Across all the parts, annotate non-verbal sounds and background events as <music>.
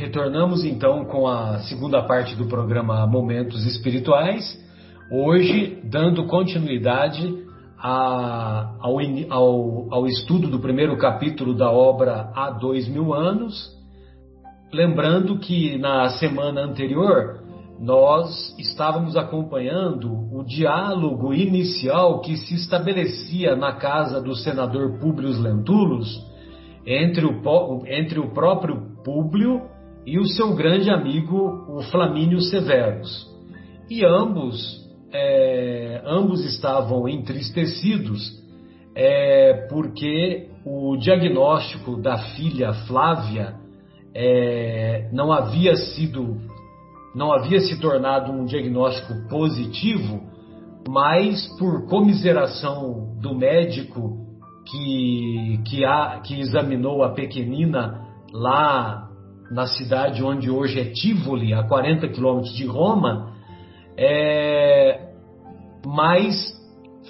retornamos então com a segunda parte do programa Momentos Espirituais, hoje dando continuidade a, ao, ao, ao, estudo do primeiro capítulo da obra Há Dois Mil Anos. Lembrando que na semana anterior nós estávamos acompanhando o diálogo inicial que se estabelecia na casa do senador Públio Lentulus entre o, entre o próprio Públio e o seu grande amigo, o Flamínio Severus. E ambos, é, ambos estavam entristecidos é, porque o diagnóstico da filha Flávia é, não havia sido, não havia se tornado um diagnóstico positivo, mas por comiseração do médico que, que, a, que examinou a pequenina lá na cidade onde hoje é Tivoli, a 40 quilômetros de Roma, é, mas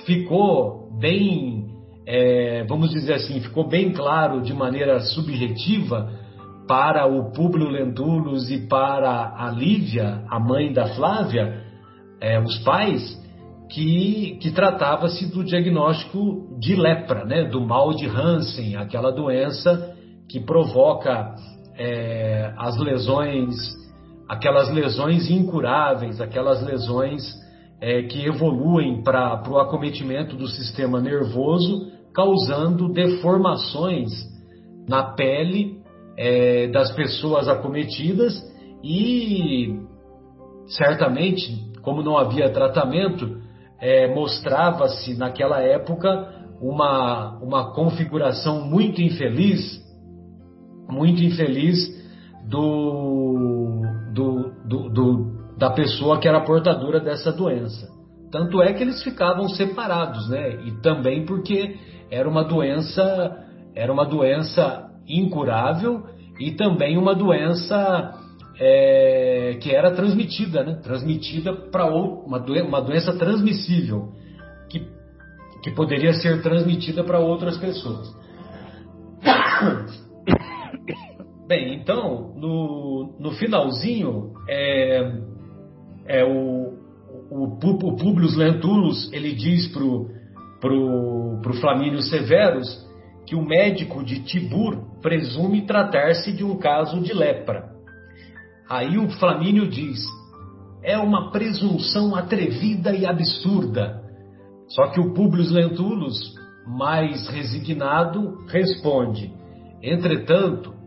ficou bem, é, vamos dizer assim, ficou bem claro de maneira subjetiva para o Públio Lentulus e para a Lívia, a mãe da Flávia, é, os pais, que, que tratava-se do diagnóstico de lepra, né, do mal de Hansen, aquela doença que provoca é, as lesões, aquelas lesões incuráveis, aquelas lesões é, que evoluem para o acometimento do sistema nervoso, causando deformações na pele é, das pessoas acometidas e certamente, como não havia tratamento, é, mostrava-se naquela época uma, uma configuração muito infeliz, muito infeliz do, do, do, do, da pessoa que era portadora dessa doença. Tanto é que eles ficavam separados, né? E também porque era uma doença, era uma doença incurável e também uma doença é, que era transmitida, né? transmitida para uma, doen uma doença transmissível, que, que poderia ser transmitida para outras pessoas. <coughs> Bem, então, no, no finalzinho, é, é o, o, o Publius Lentulus, ele diz pro, pro, pro Flamínio Severus que o médico de Tibur presume tratar-se de um caso de lepra. Aí o Flamínio diz: é uma presunção atrevida e absurda. Só que o Publius Lentulus, mais resignado, responde: entretanto,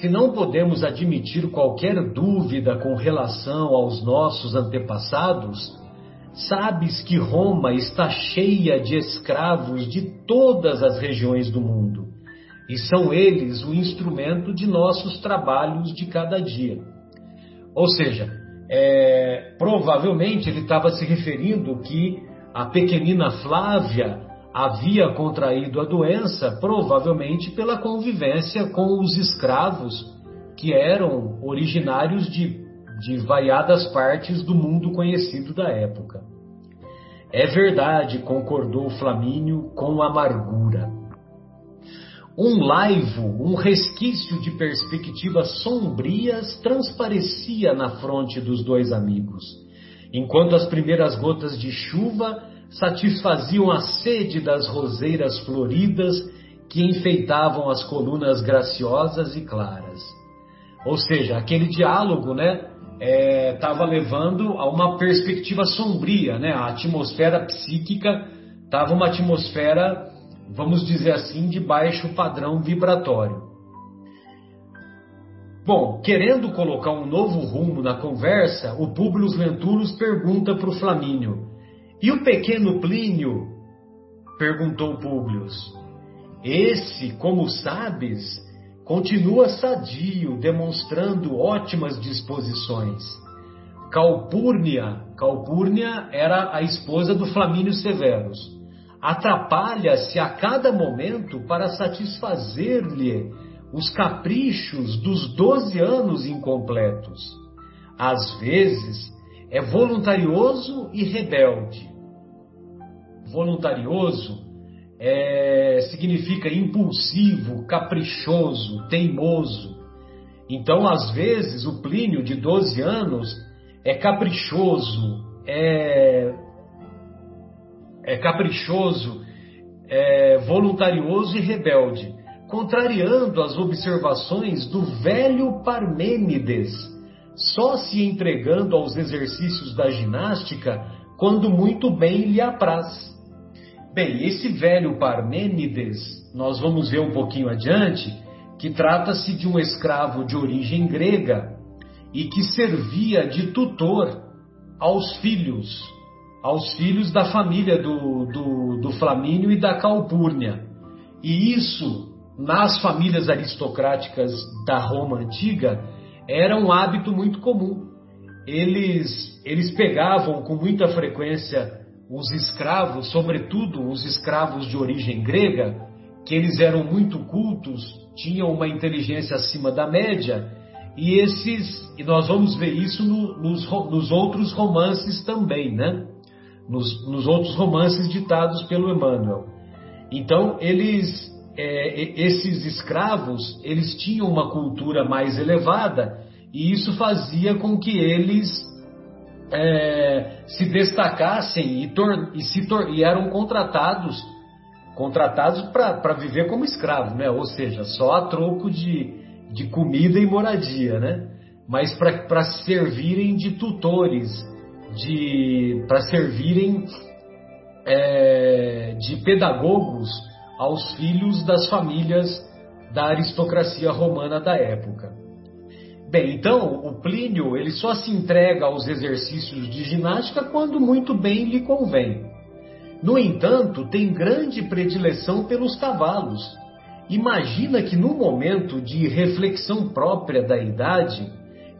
se não podemos admitir qualquer dúvida com relação aos nossos antepassados, sabes que Roma está cheia de escravos de todas as regiões do mundo, e são eles o instrumento de nossos trabalhos de cada dia. Ou seja, é, provavelmente ele estava se referindo que a pequenina Flávia havia contraído a doença, provavelmente pela convivência com os escravos que eram originários de, de variadas partes do mundo conhecido da época. É verdade, concordou Flamínio com amargura. Um laivo, um resquício de perspectivas sombrias transparecia na fronte dos dois amigos, enquanto as primeiras gotas de chuva satisfaziam a sede das roseiras floridas que enfeitavam as colunas graciosas e claras. Ou seja, aquele diálogo, né, estava é, levando a uma perspectiva sombria, né? A atmosfera psíquica estava uma atmosfera vamos dizer assim, de baixo padrão vibratório. Bom, querendo colocar um novo rumo na conversa, o Públio Lentulus pergunta para o Flamínio: E o pequeno Plínio? perguntou Públio. Esse, como sabes, continua sadio, demonstrando ótimas disposições. Calpurnia, Calpurnia era a esposa do Flamínio Severus atrapalha-se a cada momento para satisfazer-lhe os caprichos dos doze anos incompletos. Às vezes é voluntarioso e rebelde. Voluntarioso é, significa impulsivo, caprichoso, teimoso. Então, às vezes, o Plínio de 12 anos é caprichoso, é, é caprichoso, é voluntarioso e rebelde, contrariando as observações do velho Parmênides, só se entregando aos exercícios da ginástica quando muito bem lhe apraz. Bem, esse velho Parmênides, nós vamos ver um pouquinho adiante, que trata-se de um escravo de origem grega e que servia de tutor aos filhos, aos filhos da família do, do, do Flamínio e da Calpurnia. E isso, nas famílias aristocráticas da Roma antiga, era um hábito muito comum. Eles, eles pegavam com muita frequência os escravos, sobretudo os escravos de origem grega, que eles eram muito cultos, tinham uma inteligência acima da média, e esses, e nós vamos ver isso no, nos, nos, outros romances também, né? Nos, nos, outros romances ditados pelo Emmanuel. Então, eles, é, esses escravos, eles tinham uma cultura mais elevada, e isso fazia com que eles é, se destacassem e, tor e, se e eram contratados contratados para viver como escravo, né? Ou seja, só a troco de, de comida e moradia, né? Mas para servirem de tutores, de para servirem é, de pedagogos aos filhos das famílias da aristocracia romana da época. Bem, então o Plínio ele só se entrega aos exercícios de ginástica quando muito bem lhe convém. No entanto, tem grande predileção pelos cavalos. Imagina que no momento de reflexão própria da idade,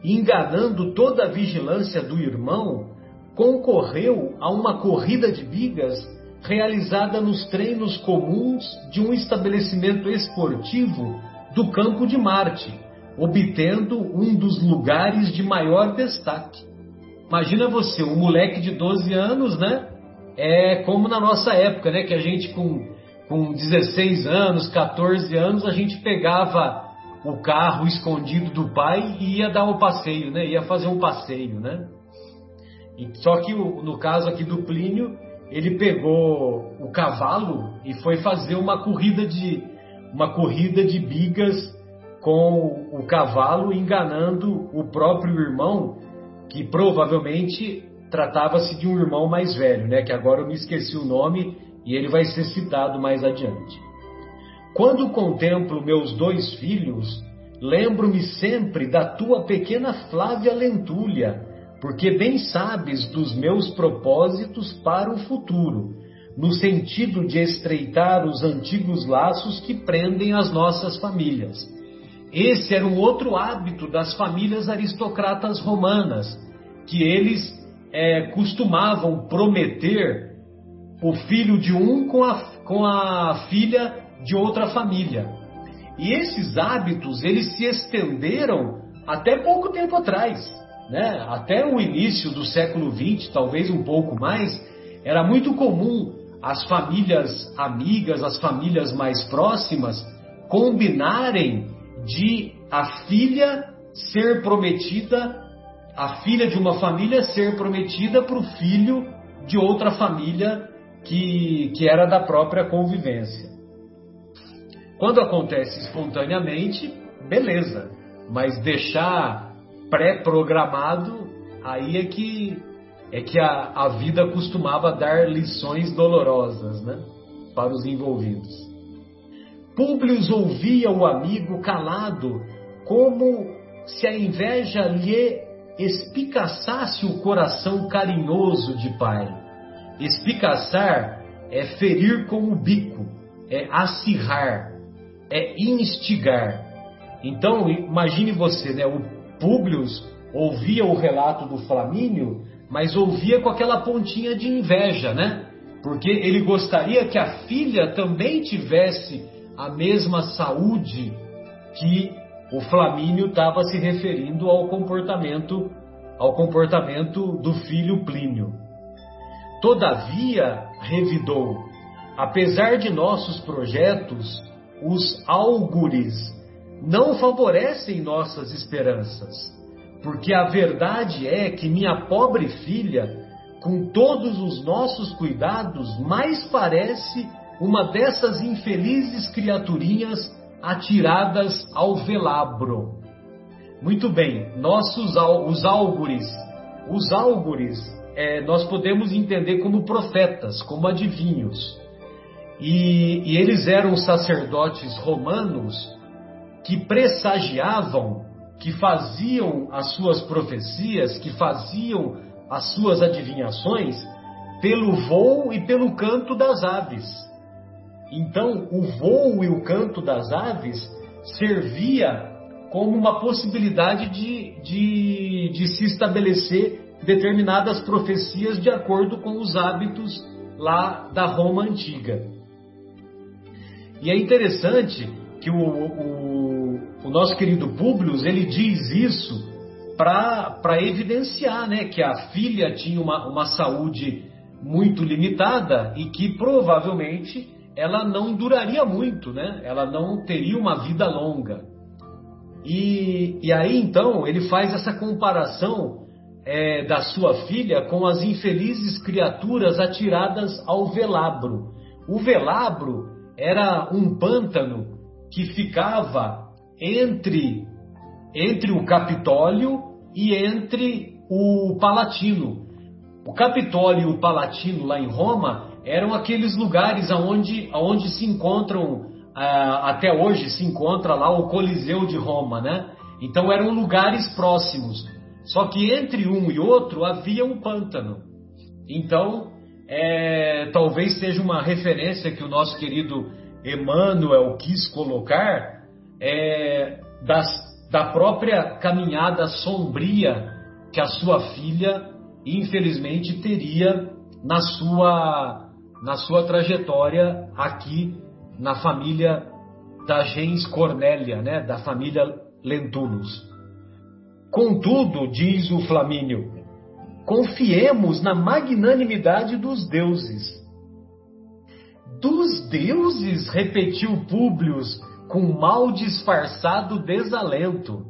enganando toda a vigilância do irmão, concorreu a uma corrida de bigas realizada nos treinos comuns de um estabelecimento esportivo do campo de Marte, obtendo um dos lugares de maior destaque. Imagina você, um moleque de 12 anos, né? é como na nossa época, né? Que a gente com, com 16 anos, 14 anos, a gente pegava o carro escondido do pai e ia dar um passeio, né? Ia fazer um passeio, né? E, só que no caso aqui do Plínio, ele pegou o cavalo e foi fazer uma corrida de uma corrida de bigas com o cavalo enganando o próprio irmão, que provavelmente tratava-se de um irmão mais velho, né, que agora eu me esqueci o nome e ele vai ser citado mais adiante. Quando contemplo meus dois filhos, lembro-me sempre da tua pequena Flávia Lentulha, porque bem sabes dos meus propósitos para o futuro, no sentido de estreitar os antigos laços que prendem as nossas famílias. Esse era um outro hábito das famílias aristocratas romanas, que eles é, costumavam prometer o filho de um com a, com a filha de outra família. E esses hábitos eles se estenderam até pouco tempo atrás, né? Até o início do século XX, talvez um pouco mais, era muito comum as famílias amigas, as famílias mais próximas combinarem de a filha ser prometida a filha de uma família ser prometida para o filho de outra família que, que era da própria convivência. Quando acontece espontaneamente, beleza, mas deixar pré-programado, aí é que, é que a, a vida costumava dar lições dolorosas né, para os envolvidos. Públio ouvia o amigo calado, como se a inveja lhe espicaçasse o coração carinhoso de pai. Espicaçar é ferir com o bico, é acirrar, é instigar. Então, imagine você, né? O Públio ouvia o relato do Flamínio, mas ouvia com aquela pontinha de inveja, né? Porque ele gostaria que a filha também tivesse a mesma saúde que o Flamínio estava se referindo ao comportamento ao comportamento do filho Plínio. Todavia, revidou, apesar de nossos projetos, os álgures não favorecem nossas esperanças, porque a verdade é que minha pobre filha, com todos os nossos cuidados, mais parece uma dessas infelizes criaturinhas atiradas ao velabro. Muito bem, nossos os álgures, os álgures é, nós podemos entender como profetas, como adivinhos. E, e eles eram sacerdotes romanos que pressagiavam, que faziam as suas profecias, que faziam as suas adivinhações pelo voo e pelo canto das aves. Então, o voo e o canto das aves servia como uma possibilidade de, de, de se estabelecer determinadas profecias de acordo com os hábitos lá da Roma antiga. E é interessante que o, o, o nosso querido Públio ele diz isso para evidenciar né, que a filha tinha uma, uma saúde muito limitada e que provavelmente ela não duraria muito, né? ela não teria uma vida longa. E, e aí então ele faz essa comparação é, da sua filha com as infelizes criaturas atiradas ao velabro. O velabro era um pântano que ficava entre, entre o Capitólio e entre o Palatino. O Capitólio e o Palatino, lá em Roma, eram aqueles lugares onde, onde se encontram, ah, até hoje se encontra lá o Coliseu de Roma, né? Então eram lugares próximos. Só que entre um e outro havia um pântano. Então, é, talvez seja uma referência que o nosso querido Emmanuel quis colocar é, das, da própria caminhada sombria que a sua filha, infelizmente, teria na sua, na sua trajetória aqui na família da gens Cornélia, né, da família Lentulus. Contudo, diz o Flamínio, confiemos na magnanimidade dos deuses. Dos deuses, repetiu Públio com mal disfarçado desalento.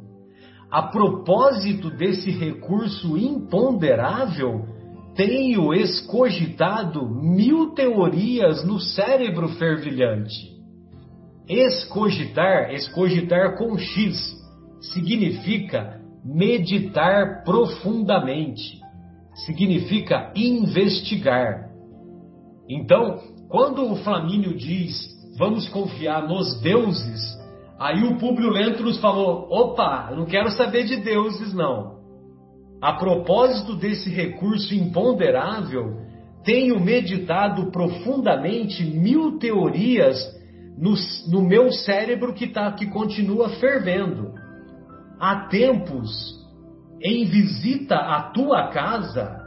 A propósito desse recurso imponderável, tenho escogitado mil teorias no cérebro fervilhante. Escogitar, escogitar com X, significa meditar profundamente, significa investigar. Então, quando o Flamínio diz vamos confiar nos deuses, aí o Públio Lentulus falou: opa, não quero saber de deuses não. A propósito desse recurso imponderável, tenho meditado profundamente mil teorias no, no meu cérebro que, tá, que continua fervendo há tempos, em visita à tua casa,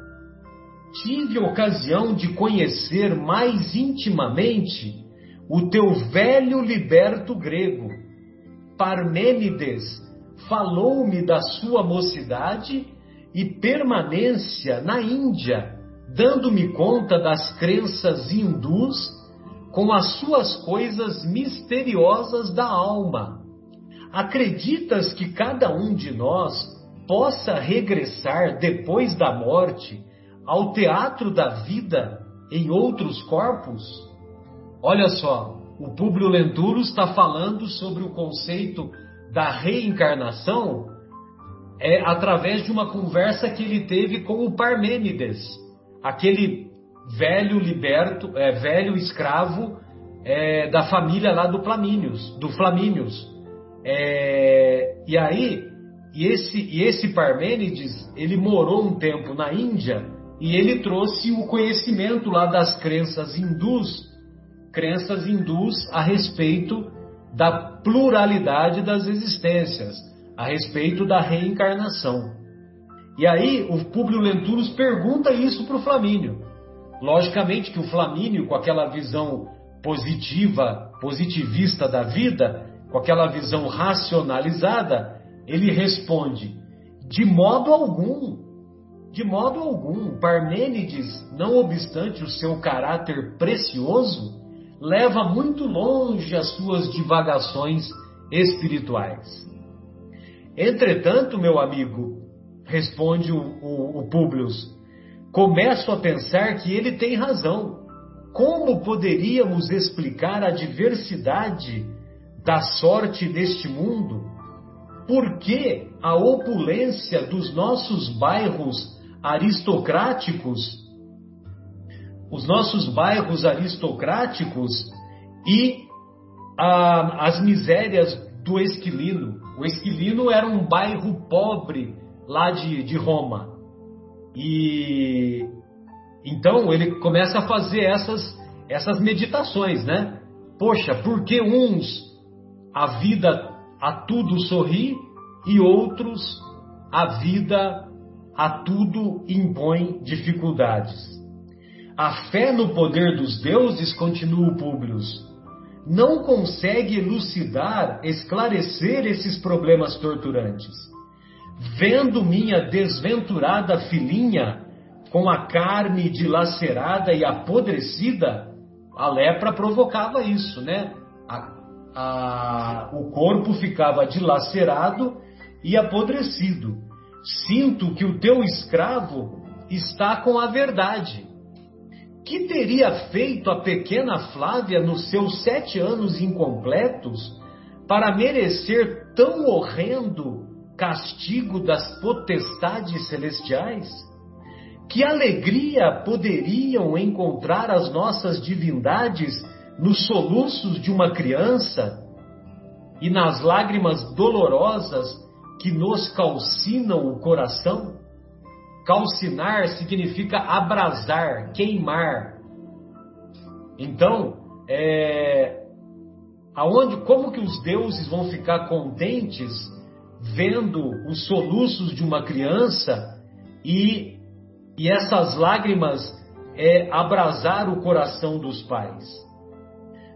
tive ocasião de conhecer mais intimamente o teu velho liberto grego. Parmênides falou-me da sua mocidade e permanência na Índia, dando-me conta das crenças hindus com as suas coisas misteriosas da alma Acreditas que cada um de nós possa regressar depois da morte ao teatro da vida em outros corpos? Olha só, o Públio Lentulus está falando sobre o conceito da reencarnação é através de uma conversa que ele teve com o Parmênides, aquele velho liberto, é, velho escravo é, da família lá do Flamínios, do Flamínios. É, e aí, e esse, e esse Parmênides, ele morou um tempo na Índia e ele trouxe o conhecimento lá das crenças hindus, crenças hindus a respeito da pluralidade das existências, a respeito da reencarnação. E aí o Públio Lentulus pergunta isso para o Flamínio. Logicamente que o Flamínio, com aquela visão positiva, positivista da vida, com aquela visão racionalizada, ele responde: de modo algum, de modo algum, Parmênides, não obstante o seu caráter precioso, leva muito longe as suas divagações espirituais. Entretanto, meu amigo, responde o, o, o Públio, começo a pensar que ele tem razão. Como poderíamos explicar a diversidade da sorte deste mundo? Por que a opulência dos nossos bairros aristocráticos, os nossos bairros aristocráticos e a, as misérias do Esquilino? O Esquilino era um bairro pobre lá de, de Roma. E então ele começa a fazer essas, essas meditações, né? Poxa, por que uns a vida a tudo sorri e outros a vida a tudo impõe dificuldades? A fé no poder dos deuses, continua o Públio, não consegue elucidar, esclarecer esses problemas torturantes. Vendo minha desventurada filhinha com a carne dilacerada e apodrecida, a lepra provocava isso, né? A, a, o corpo ficava dilacerado e apodrecido. Sinto que o teu escravo está com a verdade. Que teria feito a pequena Flávia nos seus sete anos incompletos para merecer tão horrendo castigo das potestades celestiais? Que alegria poderiam encontrar as nossas divindades nos soluços de uma criança e nas lágrimas dolorosas que nos calcinam o coração? Calcinar significa abrasar, queimar. Então, é, aonde, como que os deuses vão ficar contentes vendo os soluços de uma criança e, e essas lágrimas é, abrasar o coração dos pais?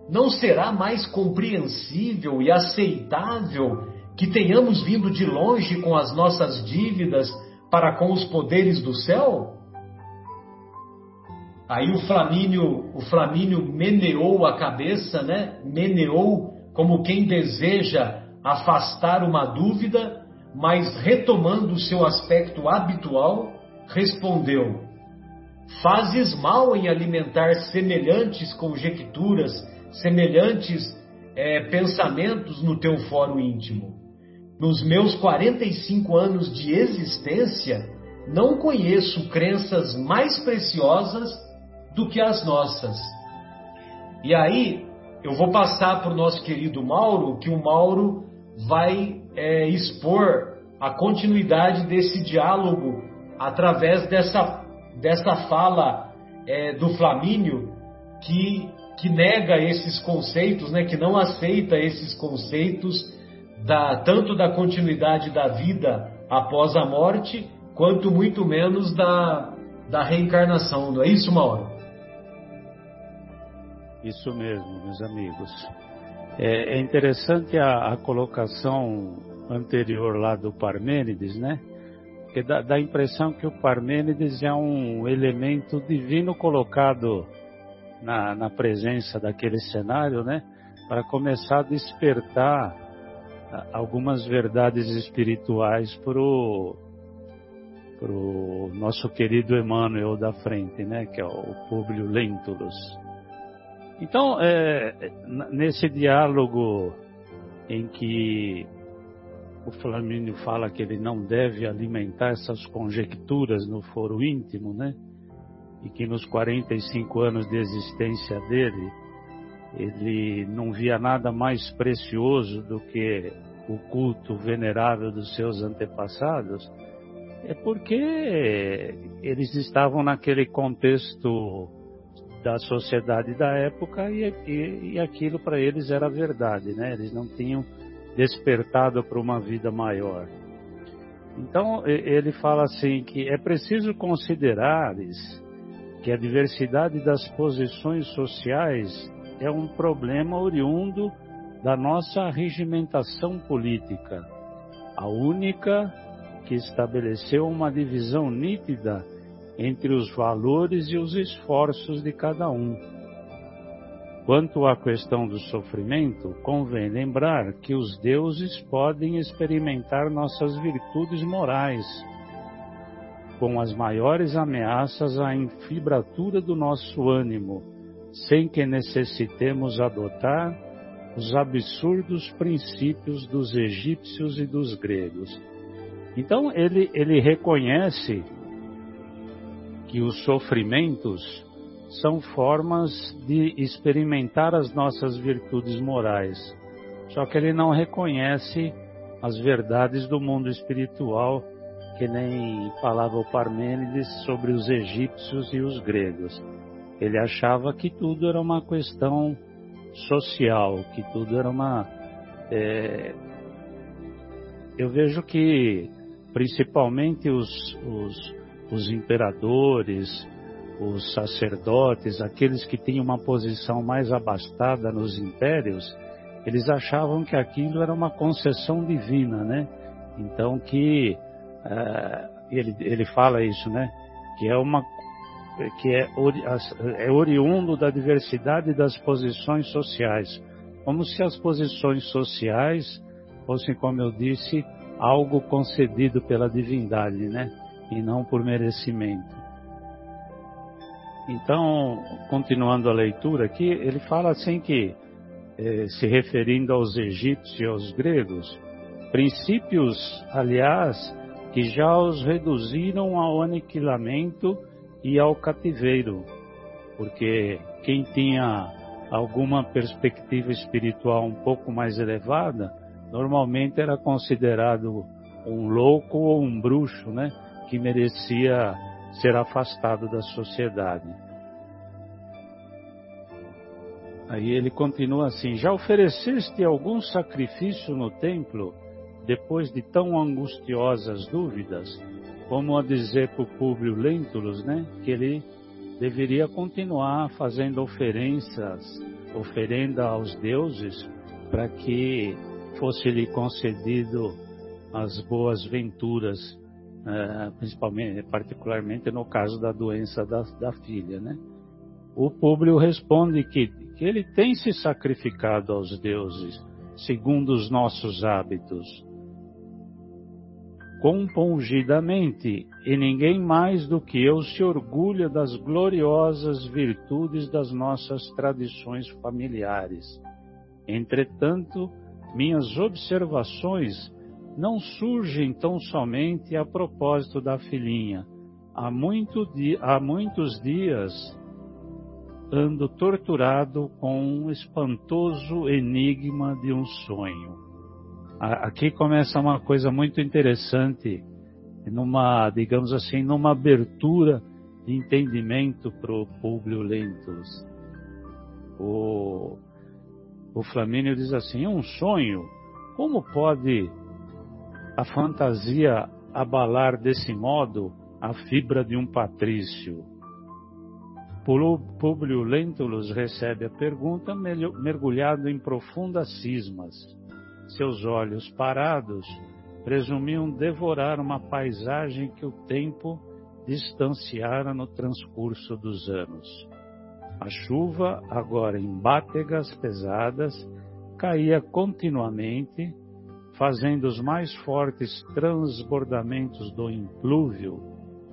Não será mais compreensível e aceitável que tenhamos vindo de longe com as nossas dívidas para com os poderes do céu? Aí o Flamínio, o Flamínio meneou a cabeça, né? Meneou como quem deseja afastar uma dúvida, mas retomando o seu aspecto habitual, respondeu: Fazes mal em alimentar semelhantes conjecturas, semelhantes é, pensamentos no teu fórum íntimo. Nos meus 45 anos de existência, não conheço crenças mais preciosas do que as nossas. E aí, eu vou passar para o nosso querido Mauro, que o Mauro vai é, expor a continuidade desse diálogo através dessa, dessa fala é, do Flamínio, que, que nega esses conceitos, né, que não aceita esses conceitos da, tanto da continuidade da vida após a morte, quanto muito menos da, da reencarnação. Não é isso, Mauro? Isso mesmo, meus amigos. É, é interessante a, a, colocação anterior lá do Parmênides, né? Que dá, dá a impressão que o Parmênides é um elemento divino colocado na, na presença daquele cenário, né? Para começar a despertar algumas verdades espirituais para o nosso querido Emmanuel da frente, né, que é o Públio Lentulus. Então, é, nesse diálogo em que o Flamínio fala que ele não deve alimentar essas conjecturas no foro íntimo, né, e que nos 45 anos de existência dele, ele não via nada mais precioso do que o culto venerável dos seus antepassados, é porque eles estavam naquele contexto da sociedade da época e, e, e aquilo para eles era verdade, né? Eles não tinham despertado para uma vida maior. Então ele fala assim que é preciso considerar que a diversidade das posições sociais é um problema oriundo da nossa regimentação política, a única que estabeleceu uma divisão nítida entre os valores e os esforços de cada um. Quanto à questão do sofrimento, convém lembrar que os deuses podem experimentar nossas virtudes morais, com as maiores ameaças à infibratura do nosso ânimo, sem que necessitemos adotar os absurdos princípios dos egípcios e dos gregos. Então ele, ele reconhece que os sofrimentos são formas de experimentar as nossas virtudes morais. Só que ele não reconhece as verdades do mundo espiritual, que nem falava o Parmênides sobre os egípcios e os gregos. Ele achava que tudo era uma questão social, que tudo era uma. É... Eu vejo que, principalmente os, os, os imperadores, os sacerdotes, aqueles que tinham uma posição mais abastada nos impérios, eles achavam que aquilo era uma concessão divina, né? Então que uh, ele, ele fala isso, né? Que é uma que é, é oriundo da diversidade das posições sociais, como se as posições sociais fossem, como eu disse, algo concedido pela divindade, né? E não por merecimento. Então, continuando a leitura aqui, ele fala assim que, eh, se referindo aos egípcios e aos gregos, princípios, aliás, que já os reduziram ao aniquilamento e ao cativeiro, porque quem tinha alguma perspectiva espiritual um pouco mais elevada, normalmente era considerado um louco ou um bruxo, né, que merecia ser afastado da sociedade. Aí ele continua assim: Já ofereceste algum sacrifício no templo depois de tão angustiosas dúvidas? Como a dizer para o Públio Lentulus, né? Que ele deveria continuar fazendo oferenças, oferenda aos deuses, para que fosse-lhe concedido as boas venturas é, principalmente, particularmente no caso da doença da, da filha, né? O Públio responde que, que ele tem se sacrificado aos deuses, segundo os nossos hábitos, compungidamente, e ninguém mais do que eu se orgulha das gloriosas virtudes das nossas tradições familiares. Entretanto, minhas observações não surgem tão somente a propósito da filhinha. Há, muito há muitos dias ando torturado com um espantoso enigma de um sonho. Aqui começa uma coisa muito interessante, numa, digamos assim, numa abertura de entendimento para o Públio Lentulus. O, o Flamínio diz assim: um sonho, como pode a fantasia abalar desse modo a fibra de um patrício. Públio Lentulus recebe a pergunta mergulhado em profundas cismas. Seus olhos parados presumiam devorar uma paisagem que o tempo distanciara no transcurso dos anos. A chuva, agora em bátegas pesadas, caía continuamente fazendo os mais fortes transbordamentos do implúvio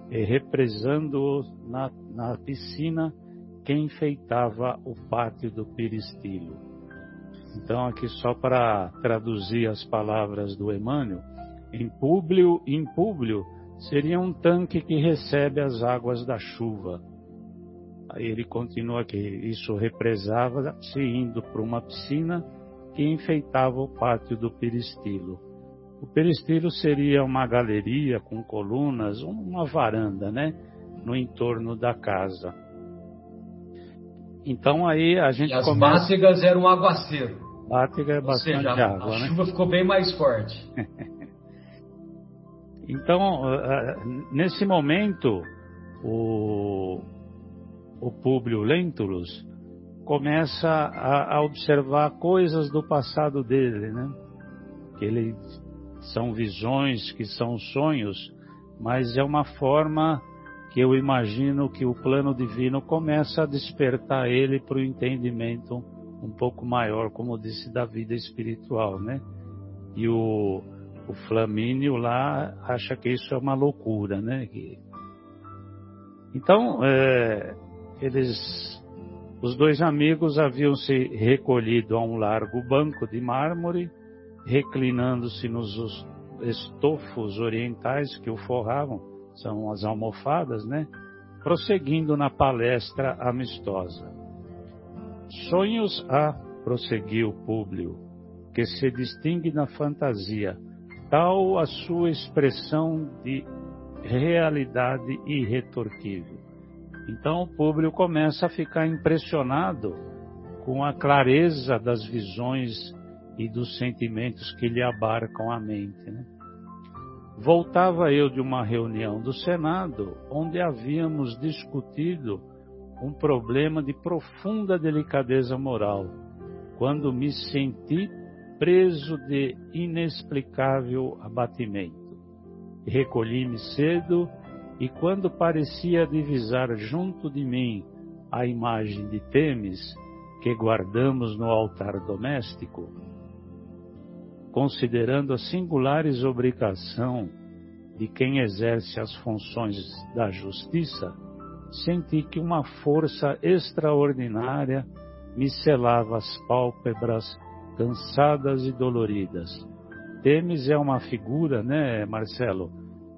e represando-os na, na piscina que enfeitava o pátio do peristilo. Então, aqui só para traduzir as palavras do Emmanuel, em Públio, em Públio seria um tanque que recebe as águas da chuva. Aí ele continua que isso represava-se indo para uma piscina que enfeitava o pátio do peristilo. O peristilo seria uma galeria com colunas, uma varanda, né, no entorno da casa. Então aí a gente e as começa... eram um aguaceiro. Bátega é bastante seja, água, a né? Chuva ficou bem mais forte. <laughs> então, nesse momento, o, o Públio Lentulus começa a, a, observar coisas do passado dele, né? Que ele são visões, que são sonhos, mas é uma forma que eu imagino que o plano divino começa a despertar ele para o entendimento um pouco maior, como disse, da vida espiritual, né? E o, o Flamínio lá acha que isso é uma loucura, né? Então, é, eles, os dois amigos haviam se recolhido a um largo banco de mármore, reclinando-se nos estofos orientais que o forravam, são as almofadas, né? Prosseguindo na palestra amistosa. Sonhos há, prosseguiu Públio, que se distingue na fantasia, tal a sua expressão de realidade irretorquível. Então Públio começa a ficar impressionado com a clareza das visões e dos sentimentos que lhe abarcam a mente. Né? Voltava eu de uma reunião do Senado, onde havíamos discutido um problema de profunda delicadeza moral, quando me senti preso de inexplicável abatimento. Recolhi-me cedo e, quando parecia divisar junto de mim a imagem de Temis, que guardamos no altar doméstico, considerando a singulares obrigação de quem exerce as funções da justiça, senti que uma força extraordinária me selava as pálpebras cansadas e doloridas. Temis é uma figura, né, Marcelo?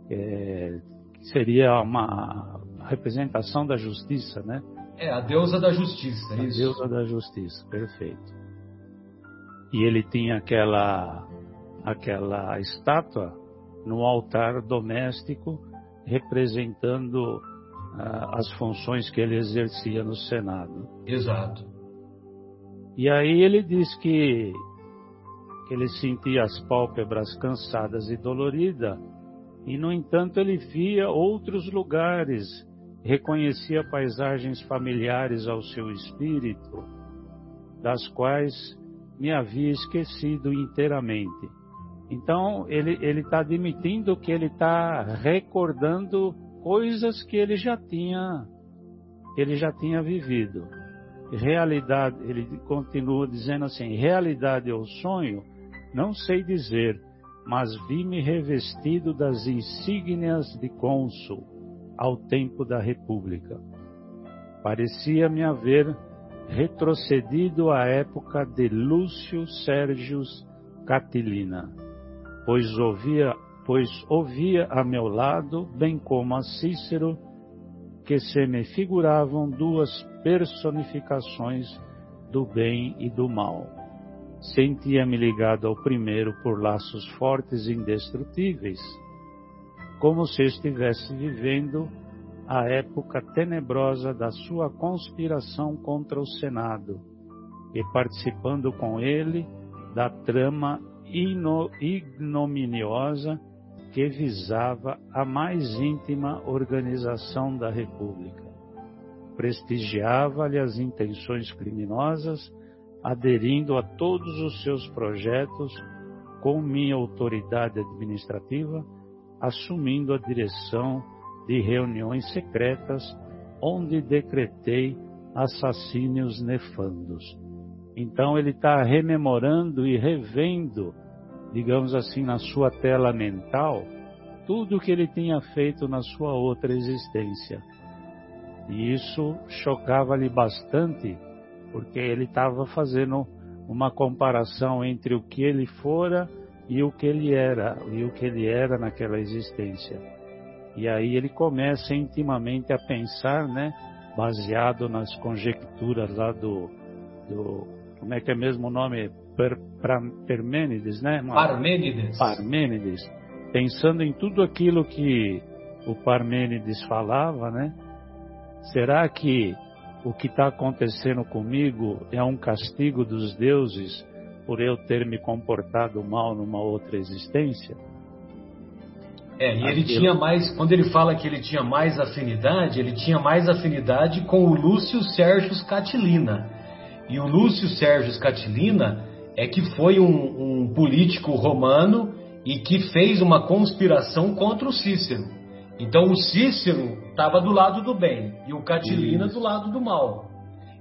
É, seria uma representação da justiça, né? É, a deusa da justiça, a isso. A deusa da justiça, perfeito. E ele tinha aquela aquela estátua no altar doméstico representando as funções que ele exercia no Senado. Exato. E aí ele diz que, que ele sentia as pálpebras cansadas e doloridas, e no entanto ele via outros lugares, reconhecia paisagens familiares ao seu espírito, das quais me havia esquecido inteiramente. Então, ele está admitindo que ele está recordando coisas que ele já tinha, ele já tinha vivido. Realidade, ele continua dizendo assim: realidade ou sonho, não sei dizer, mas vi-me revestido das insígnias de cônsul ao tempo da República. Parecia-me haver retrocedido à época de Lúcio Sérgio Catilina pois ouvia, pois ouvia a meu lado, bem como a Cícero, que se me figuravam duas personificações do bem e do mal. Sentia-me ligado ao primeiro por laços fortes e indestrutíveis, como se estivesse vivendo a época tenebrosa da sua conspiração contra o Senado e participando com ele da trama ignominiosa que visava a mais íntima organização da República. Prestigiava-lhe as intenções criminosas, aderindo a todos os seus projetos com minha autoridade administrativa, assumindo a direção de reuniões secretas onde decretei assassínios nefandos. Então ele está rememorando e revendo, digamos assim, na sua tela mental, tudo o que ele tinha feito na sua outra existência. E isso chocava-lhe bastante, porque ele estava fazendo uma comparação entre o que ele fora e o que ele era, e o que ele era naquela existência. E aí ele começa intimamente a pensar, né, baseado nas conjecturas lá do, do como é que é mesmo o nome? Per, pra, Permênides, né? Parmênides. Parmênides. Pensando em tudo aquilo que o Parmênides falava, né? Será que o que está acontecendo comigo é um castigo dos deuses por eu ter me comportado mal numa outra existência? É, e ele tinha mais, quando ele fala que ele tinha mais afinidade, ele tinha mais afinidade com o Lúcio Sérgio Catilina e o Lúcio Sérgio Catilina é que foi um, um político romano e que fez uma conspiração contra o Cícero. Então o Cícero estava do lado do bem e o Catilina Isso. do lado do mal.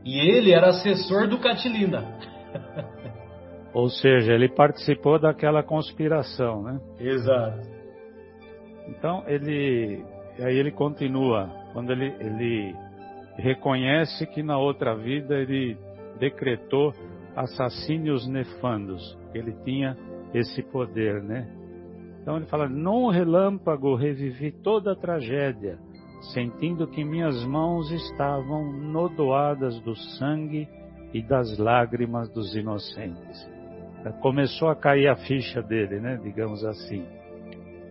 E ele era assessor do Catilina. <laughs> Ou seja, ele participou daquela conspiração, né? Exato. Então ele, aí ele continua quando ele, ele reconhece que na outra vida ele decretou assassínios nefandos, ele tinha esse poder, né? Então ele fala: Num relâmpago revivi toda a tragédia, sentindo que minhas mãos estavam nodoadas do sangue e das lágrimas dos inocentes. Começou a cair a ficha dele, né? Digamos assim.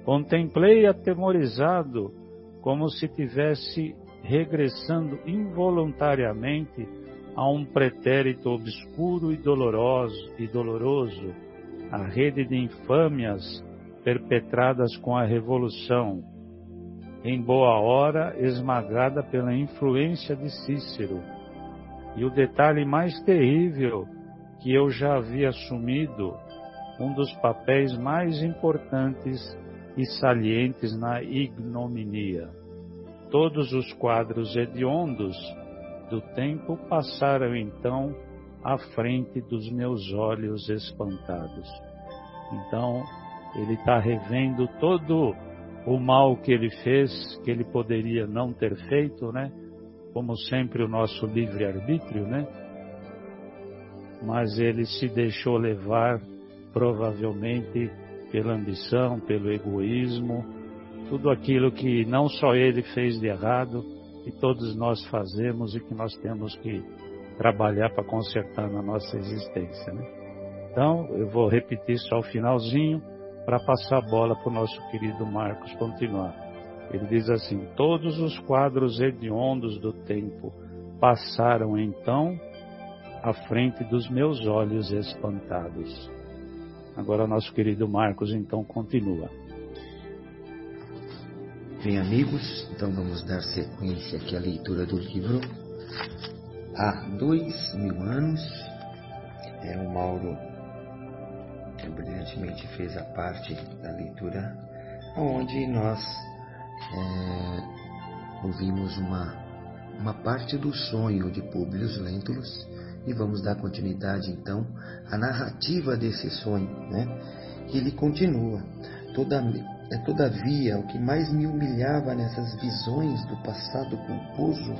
Contemplei atemorizado, como se tivesse regressando involuntariamente a um pretérito obscuro e doloroso, e doloroso, a rede de infâmias perpetradas com a Revolução, em boa hora esmagada pela influência de Cícero. E o detalhe mais terrível que eu já havia assumido, um dos papéis mais importantes e salientes na ignominia. Todos os quadros hediondos do tempo passaram então à frente dos meus olhos espantados. Então, ele está revendo todo o mal que ele fez, que ele poderia não ter feito, né? Como sempre o nosso livre-arbítrio, né? Mas ele se deixou levar, provavelmente, pela ambição, pelo egoísmo, tudo aquilo que não só ele fez de errado, que todos nós fazemos e que nós temos que trabalhar para consertar na nossa existência. Né? Então, eu vou repetir só o finalzinho para passar a bola para o nosso querido Marcos continuar. Ele diz assim: Todos os quadros hediondos do tempo passaram então à frente dos meus olhos espantados. Agora, nosso querido Marcos então continua. Bem, amigos, então vamos dar sequência aqui à leitura do livro. Há dois mil anos, é, o Mauro é, brilhantemente fez a parte da leitura, onde nós é, ouvimos uma, uma parte do sonho de Públio Lentulus e vamos dar continuidade então à narrativa desse sonho, né? Ele continua toda é todavia o que mais me humilhava nessas visões do passado culposo,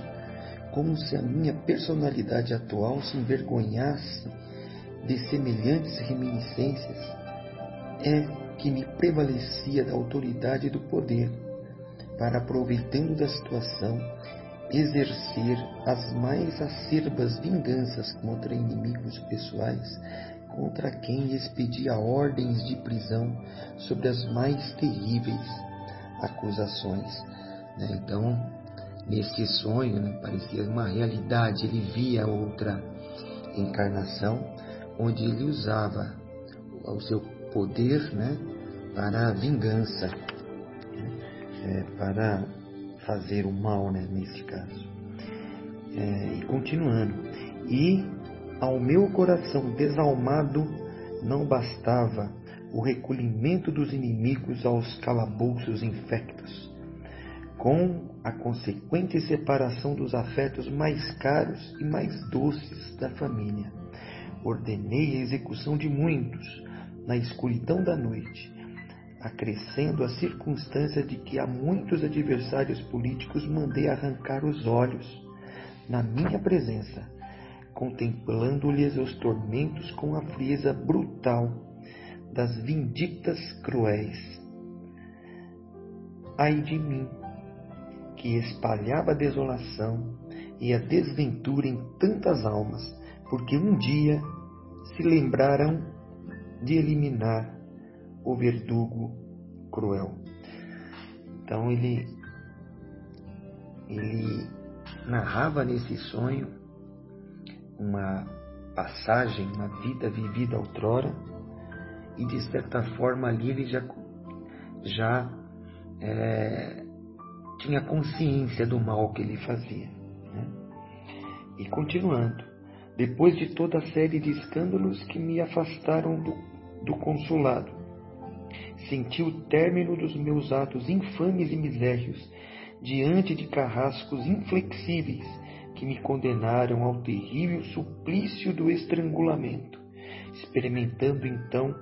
como se a minha personalidade atual se envergonhasse de semelhantes reminiscências, é que me prevalecia da autoridade e do poder, para, aproveitando da situação, exercer as mais acerbas vinganças contra inimigos pessoais contra quem expedia ordens de prisão sobre as mais terríveis acusações. Né? Então, nesse sonho, né, parecia uma realidade, ele via outra encarnação, onde ele usava o seu poder né, para a vingança, né, é, para fazer o mal, né, nesse caso. É, e continuando. E ao meu coração desalmado não bastava o recolhimento dos inimigos aos calabouços infectos, com a consequente separação dos afetos mais caros e mais doces da família. Ordenei a execução de muitos na escuridão da noite, acrescendo a circunstância de que a muitos adversários políticos mandei arrancar os olhos na minha presença contemplando-lhes os tormentos com a frieza brutal das vindictas cruéis. Ai de mim, que espalhava a desolação e a desventura em tantas almas, porque um dia se lembraram de eliminar o verdugo cruel. Então ele ele narrava nesse sonho uma passagem, uma vida vivida outrora, e de certa forma ali ele já, já é, tinha consciência do mal que ele fazia. Né? E continuando, depois de toda a série de escândalos que me afastaram do, do consulado, senti o término dos meus atos infames e misérios diante de carrascos inflexíveis que me condenaram ao terrível suplício do estrangulamento, experimentando então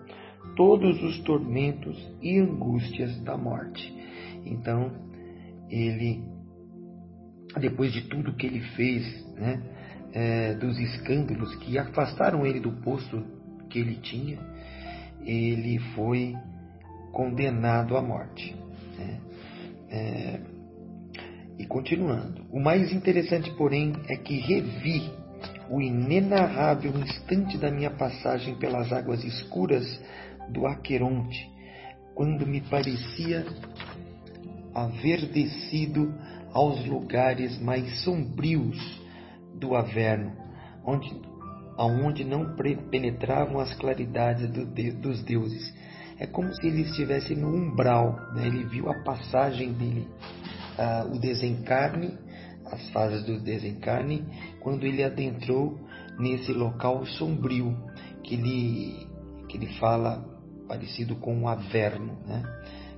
todos os tormentos e angústias da morte. Então, ele, depois de tudo que ele fez, né, é, dos escândalos que afastaram ele do posto que ele tinha, ele foi condenado à morte. Né? É, e continuando, o mais interessante, porém, é que revi o inenarrável instante da minha passagem pelas águas escuras do Aqueronte, quando me parecia haver descido aos lugares mais sombrios do Averno, onde, aonde não penetravam as claridades do, de, dos deuses. É como se ele estivesse no umbral, né? ele viu a passagem dele, uh, o desencarne, as fases do desencarne, quando ele adentrou nesse local sombrio, que ele, que ele fala parecido com um averno, né?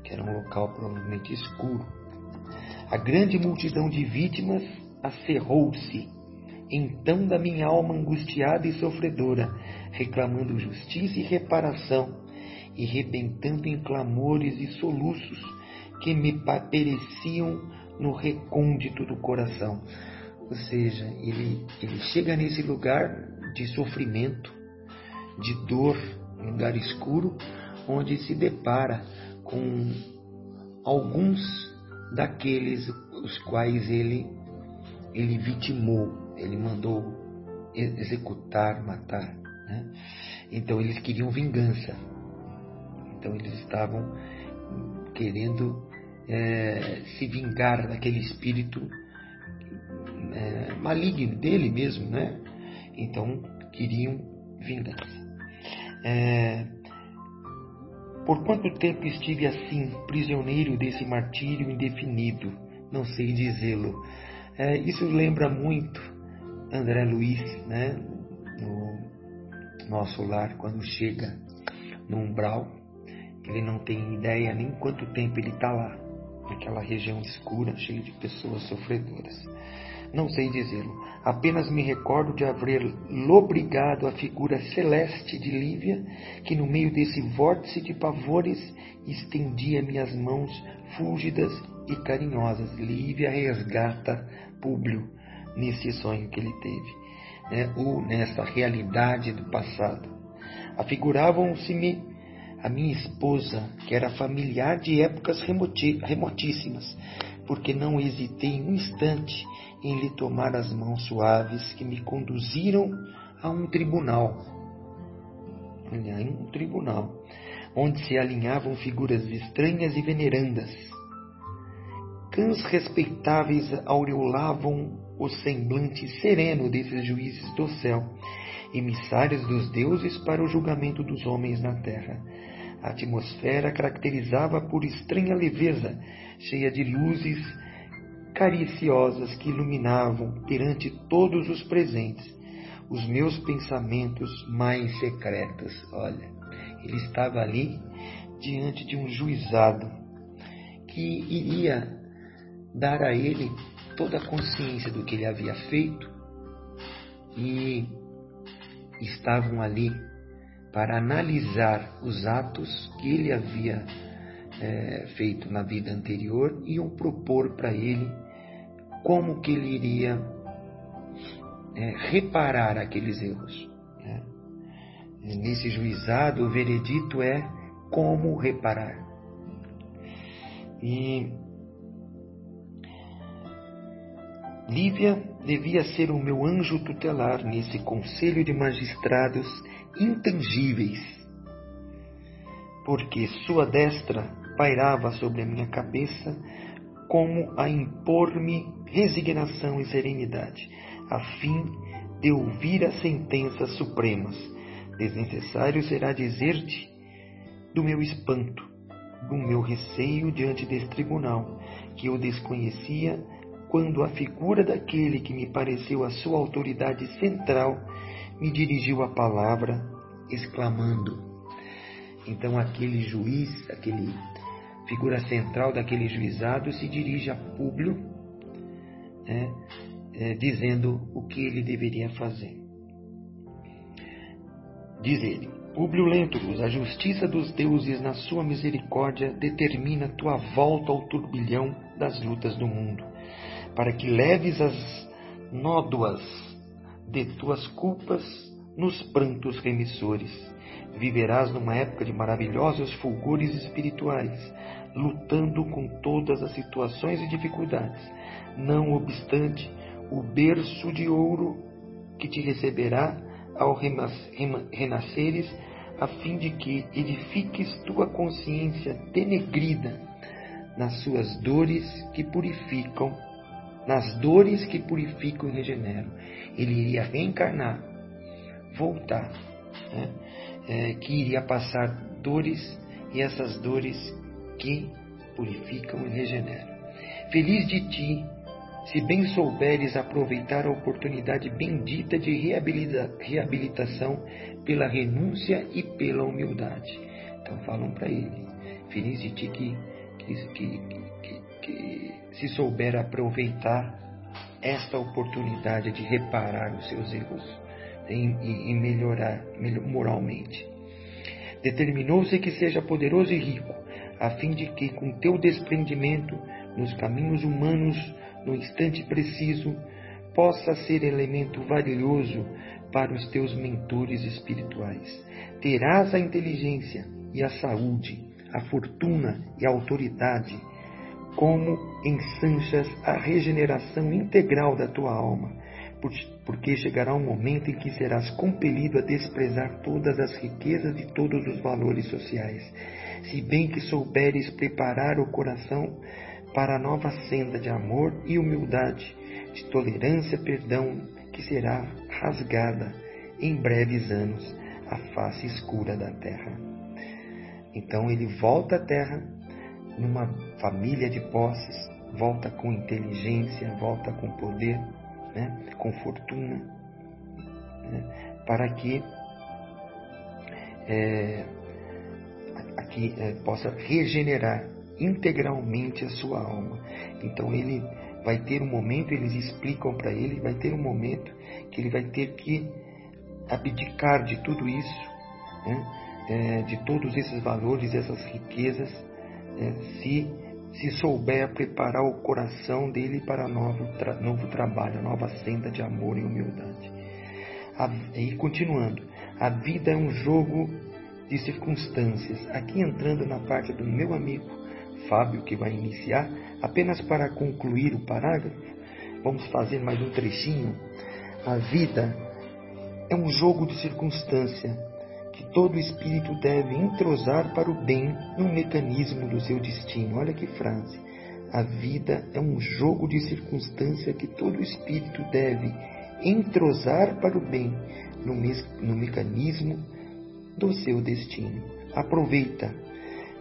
que era um local provavelmente escuro. A grande multidão de vítimas acerrou-se, então da minha alma angustiada e sofredora, reclamando justiça e reparação, e rebentando em clamores e soluços que me pereciam no recôndito do coração. Ou seja, ele, ele chega nesse lugar de sofrimento, de dor, um lugar escuro, onde se depara com alguns daqueles os quais ele, ele vitimou, ele mandou executar, matar. Né? Então eles queriam vingança. Então eles estavam querendo é, se vingar daquele espírito é, maligno dele mesmo, né? Então queriam vingança. É, por quanto tempo estive assim, prisioneiro desse martírio indefinido? Não sei dizê-lo. É, isso lembra muito André Luiz, né? No nosso lar, quando chega no umbral, ele não tem ideia nem quanto tempo ele está lá, naquela região escura, cheia de pessoas sofredoras. Não sei dizê-lo. Apenas me recordo de haver lobrigado a figura celeste de Lívia, que no meio desse vórtice de pavores estendia minhas mãos fúlgidas e carinhosas. Lívia resgata Públio nesse sonho que ele teve, né? ou nessa realidade do passado. Afiguravam-se-me a minha esposa, que era familiar de épocas remotíssimas, porque não hesitei um instante em lhe tomar as mãos suaves que me conduziram a um tribunal. Um tribunal, onde se alinhavam figuras estranhas e venerandas. Cães respeitáveis aureolavam o semblante sereno desses juízes do céu, emissários dos deuses para o julgamento dos homens na terra. A atmosfera caracterizava por estranha leveza, cheia de luzes cariciosas que iluminavam perante todos os presentes os meus pensamentos mais secretos. Olha, ele estava ali diante de um juizado que iria dar a ele toda a consciência do que ele havia feito e estavam ali para analisar os atos que ele havia é, feito na vida anterior e iam propor para ele como que ele iria é, reparar aqueles erros. Né? Nesse juizado, o veredito é como reparar. E Lívia devia ser o meu anjo tutelar nesse conselho de magistrados intangíveis, porque sua destra pairava sobre a minha cabeça como a impor-me resignação e serenidade, a fim de ouvir as sentenças supremas. Desnecessário será dizer-te do meu espanto, do meu receio diante desse tribunal, que eu desconhecia quando a figura daquele que me pareceu a sua autoridade central me dirigiu a palavra, exclamando: Então aquele juiz, aquele figura central daquele juizado, se dirige a Públio, né, é, dizendo o que ele deveria fazer. Diz ele: Públio Lentulus, a justiça dos deuses, na sua misericórdia, determina tua volta ao turbilhão das lutas do mundo, para que leves as nódoas de tuas culpas nos prantos remissores. Viverás numa época de maravilhosos fulgores espirituais, lutando com todas as situações e dificuldades. Não obstante, o berço de ouro que te receberá ao renasceres, a fim de que edifiques tua consciência denegrida nas suas dores que purificam, nas dores que purificam e regeneram. Ele iria reencarnar, voltar, né? é, que iria passar dores e essas dores que purificam e regeneram. Feliz de ti, se bem souberes aproveitar a oportunidade bendita de reabilita reabilitação pela renúncia e pela humildade. Então falam para ele, feliz de ti que, que, que, que, se souber aproveitar esta oportunidade de reparar os seus erros e, melhorar moralmente. Determinou-se que seja poderoso e rico, a fim de que, com teu desprendimento nos caminhos humanos, no instante preciso, possa ser elemento valioso para os teus mentores espirituais. Terás a inteligência e a saúde, a fortuna e a autoridade, como ensanchas a regeneração integral da tua alma, porque chegará um momento em que serás compelido a desprezar todas as riquezas e todos os valores sociais, se bem que souberes preparar o coração para a nova senda de amor e humildade, de tolerância, perdão, que será rasgada em breves anos a face escura da terra. Então ele volta à terra numa família de posses, volta com inteligência, volta com poder, né, com fortuna, né, para que é, aqui é, possa regenerar integralmente a sua alma. Então ele vai ter um momento, eles explicam para ele, vai ter um momento que ele vai ter que abdicar de tudo isso, né? é, de todos esses valores, essas riquezas, é, se se souber preparar o coração dele para novo, tra novo trabalho, nova senda de amor e humildade. A, e continuando, a vida é um jogo de circunstâncias. Aqui entrando na parte do meu amigo Fábio, que vai iniciar, apenas para concluir o parágrafo, vamos fazer mais um trechinho. A vida é um jogo de circunstância que todo espírito deve entrosar para o bem no mecanismo do seu destino. Olha que frase. A vida é um jogo de circunstância que todo espírito deve entrosar para o bem no, no mecanismo do seu destino. Aproveita,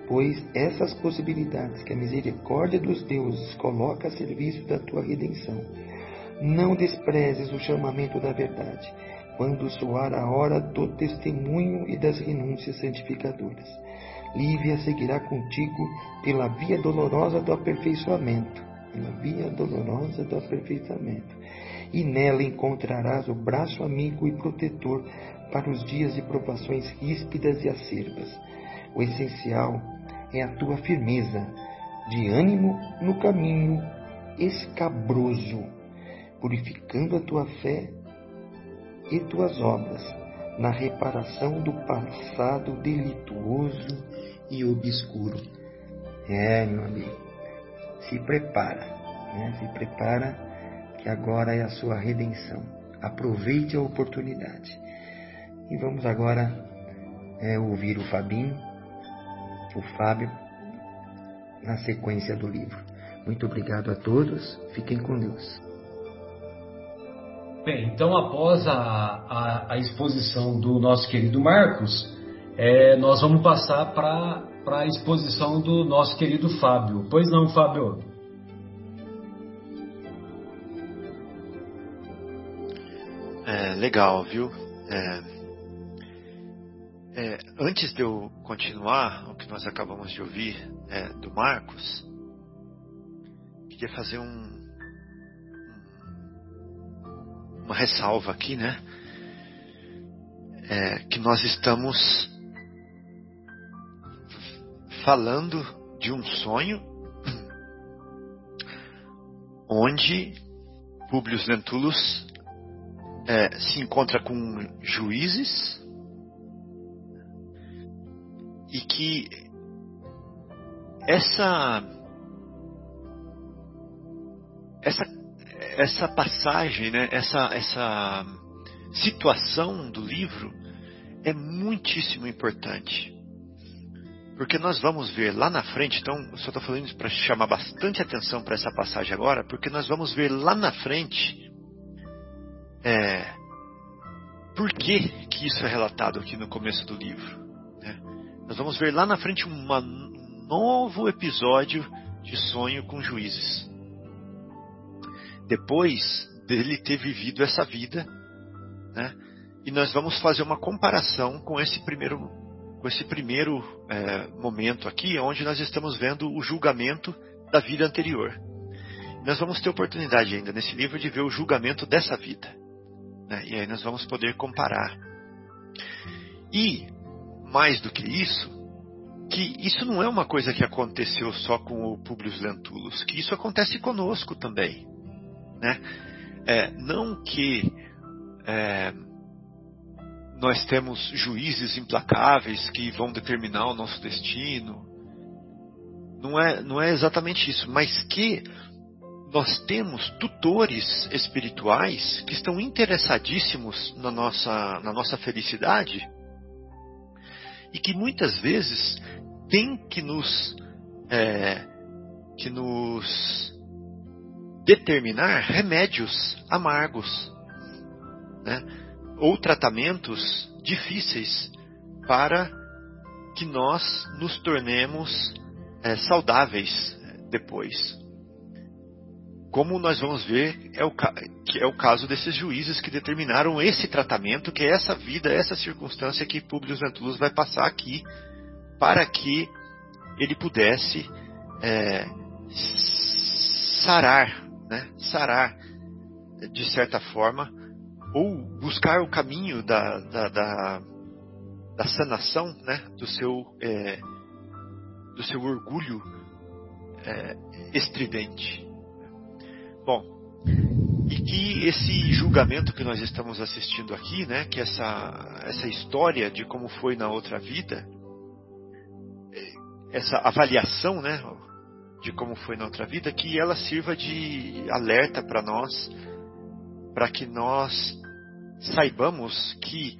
pois, essas possibilidades que a misericórdia dos deuses coloca a serviço da tua redenção. Não desprezes o chamamento da verdade quando soar a hora do testemunho e das renúncias santificadoras. Lívia seguirá contigo pela via dolorosa do aperfeiçoamento, pela via dolorosa do aperfeiçoamento, e nela encontrarás o braço amigo e protetor para os dias de provações ríspidas e acerbas. O essencial é a tua firmeza de ânimo no caminho escabroso, purificando a tua fé e tuas obras na reparação do passado delituoso e obscuro. É, meu amigo, se prepara, né? se prepara que agora é a sua redenção. Aproveite a oportunidade. E vamos agora é, ouvir o Fabinho, o Fábio, na sequência do livro. Muito obrigado a todos, fiquem com Deus. Bem, então após a, a, a exposição do nosso querido Marcos, é, nós vamos passar para a exposição do nosso querido Fábio. Pois não, Fábio? É, legal, viu? É, É, antes de eu continuar o que nós acabamos de ouvir é, do Marcos, queria fazer um, uma ressalva aqui, né? É, que nós estamos falando de um sonho onde Publius Lentulus é, se encontra com juízes e que essa essa essa passagem, né, essa essa situação do livro é muitíssimo importante. Porque nós vamos ver lá na frente, então, eu só estou falando isso para chamar bastante atenção para essa passagem agora, porque nós vamos ver lá na frente é, por que, que isso é relatado aqui no começo do livro. Né? Nós vamos ver lá na frente um novo episódio de sonho com juízes. Depois dele ter vivido essa vida, né? e nós vamos fazer uma comparação com esse primeiro com esse primeiro é, momento aqui, onde nós estamos vendo o julgamento da vida anterior. Nós vamos ter oportunidade ainda nesse livro de ver o julgamento dessa vida. Né? E aí nós vamos poder comparar. E, mais do que isso, que isso não é uma coisa que aconteceu só com o Publius Lentulus, que isso acontece conosco também. Né? É, não que é, nós temos juízes implacáveis que vão determinar o nosso destino. Não é, não é exatamente isso, mas que nós temos tutores espirituais que estão interessadíssimos na nossa, na nossa felicidade e que muitas vezes têm que nos, é, que nos determinar remédios amargos. Né? ou tratamentos difíceis para que nós nos tornemos é, saudáveis é, depois. Como nós vamos ver, é o, que é o caso desses juízes que determinaram esse tratamento, que é essa vida, essa circunstância que Publius Lentulus vai passar aqui, para que ele pudesse é, sarar, né, sarar, de certa forma, ou buscar o caminho da, da, da, da sanação né, do, seu, é, do seu orgulho é, estridente. Bom, e que esse julgamento que nós estamos assistindo aqui, né, que essa, essa história de como foi na outra vida, essa avaliação né, de como foi na outra vida, que ela sirva de alerta para nós, para que nós saibamos que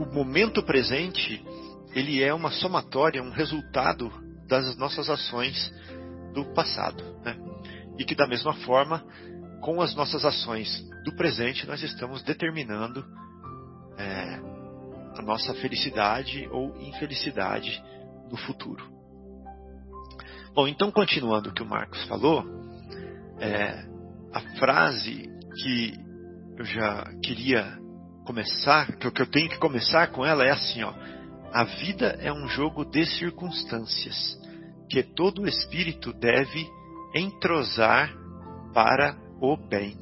o momento presente ele é uma somatória, um resultado das nossas ações do passado, né? E que da mesma forma, com as nossas ações do presente, nós estamos determinando é, a nossa felicidade ou infelicidade no futuro. Bom, então continuando o que o Marcos falou, é, a frase que eu já queria começar, que o que eu tenho que começar com ela é assim, ó. A vida é um jogo de circunstâncias que todo espírito deve entrosar para o bem,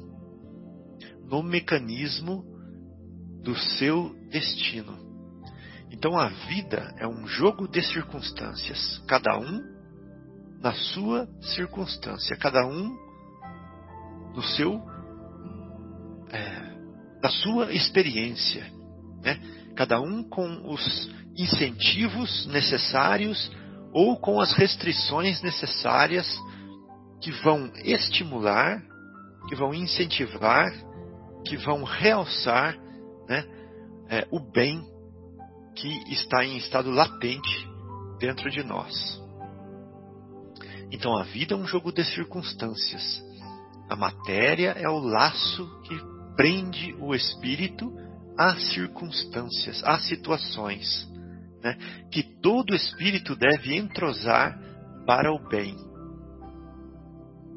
no mecanismo do seu destino. Então a vida é um jogo de circunstâncias, cada um na sua circunstância, cada um no seu é, da sua experiência, né? cada um com os incentivos necessários ou com as restrições necessárias que vão estimular, que vão incentivar, que vão realçar né, é, o bem que está em estado latente dentro de nós. Então a vida é um jogo de circunstâncias. A matéria é o laço que prende o espírito às circunstâncias, às situações, né? que todo espírito deve entrosar para o bem,